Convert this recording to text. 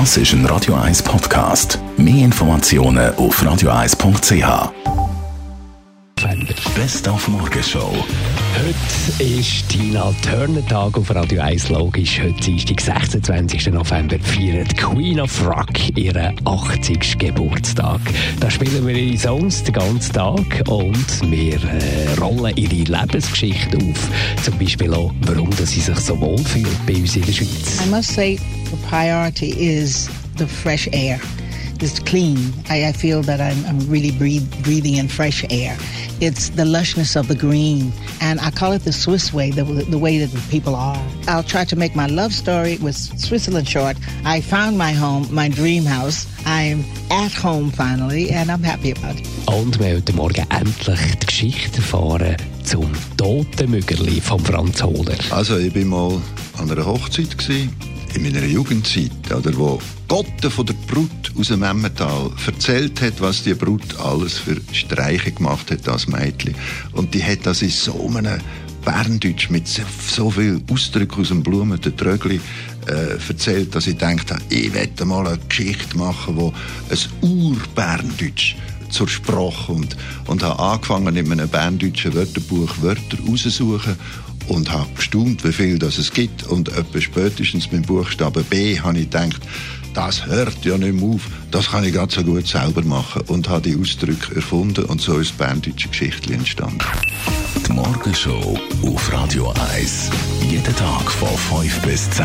Das ist ein Radio 1 Podcast. Mehr Informationen auf radio1.ch. Best auf Morgenshow. Heute ist Tina Turner Tag auf Radio 1 logisch. Heute ist der 26. November feiert Queen of Rock ihren 80. Geburtstag. Da spielen wir ihre Songs den ganzen Tag und wir äh, rollen ihre Lebensgeschichte auf. Zum Beispiel auch, warum dass sie sich so wohl fühlt bei uns in der Schweiz. I must say the priority is the fresh air. It's clean. I, I feel that I'm, I'm really breathe, breathing in fresh air. It's the lushness of the green. And I call it the Swiss way, the, the way that the people are. I'll try to make my love story with Switzerland short. I found my home, my dream house. I'm at home finally, and I'm happy about it. Und wir haben heute Morgen endlich die Geschichte erfahren zum Totenmüggerli von Franz Hohler. Also ich bin mal an einer Hochzeit gewesen, in meiner Jugendzeit, oder, wo Gotte von der Brut aus dem Emmental erzählt hat, was die Brut alles für Streiche gemacht hat als Mädchen. Und die hat das in so einem Berndeutsch mit so, so viel Ausdruck aus dem Blumen, der Trögli, äh, erzählt, dass ich gedacht habe, ich werde mal eine Geschichte machen, wo ein Ur-Berndeutsch zur Sprache und, und habe angefangen, in einem berndeutschen Wörterbuch Wörter rauszusuchen und habe gestaunt, wie viel das es gibt. Und etwa spätestens mit Buchstaben B habe ich gedacht, das hört ja nicht mehr auf, das kann ich ganz so gut selber machen. Und habe die Ausdrücke erfunden und so ist das berndeutsche Geschichtchen entstanden. Die Morgenshow auf Radio 1. Jeden Tag von 5 bis 10.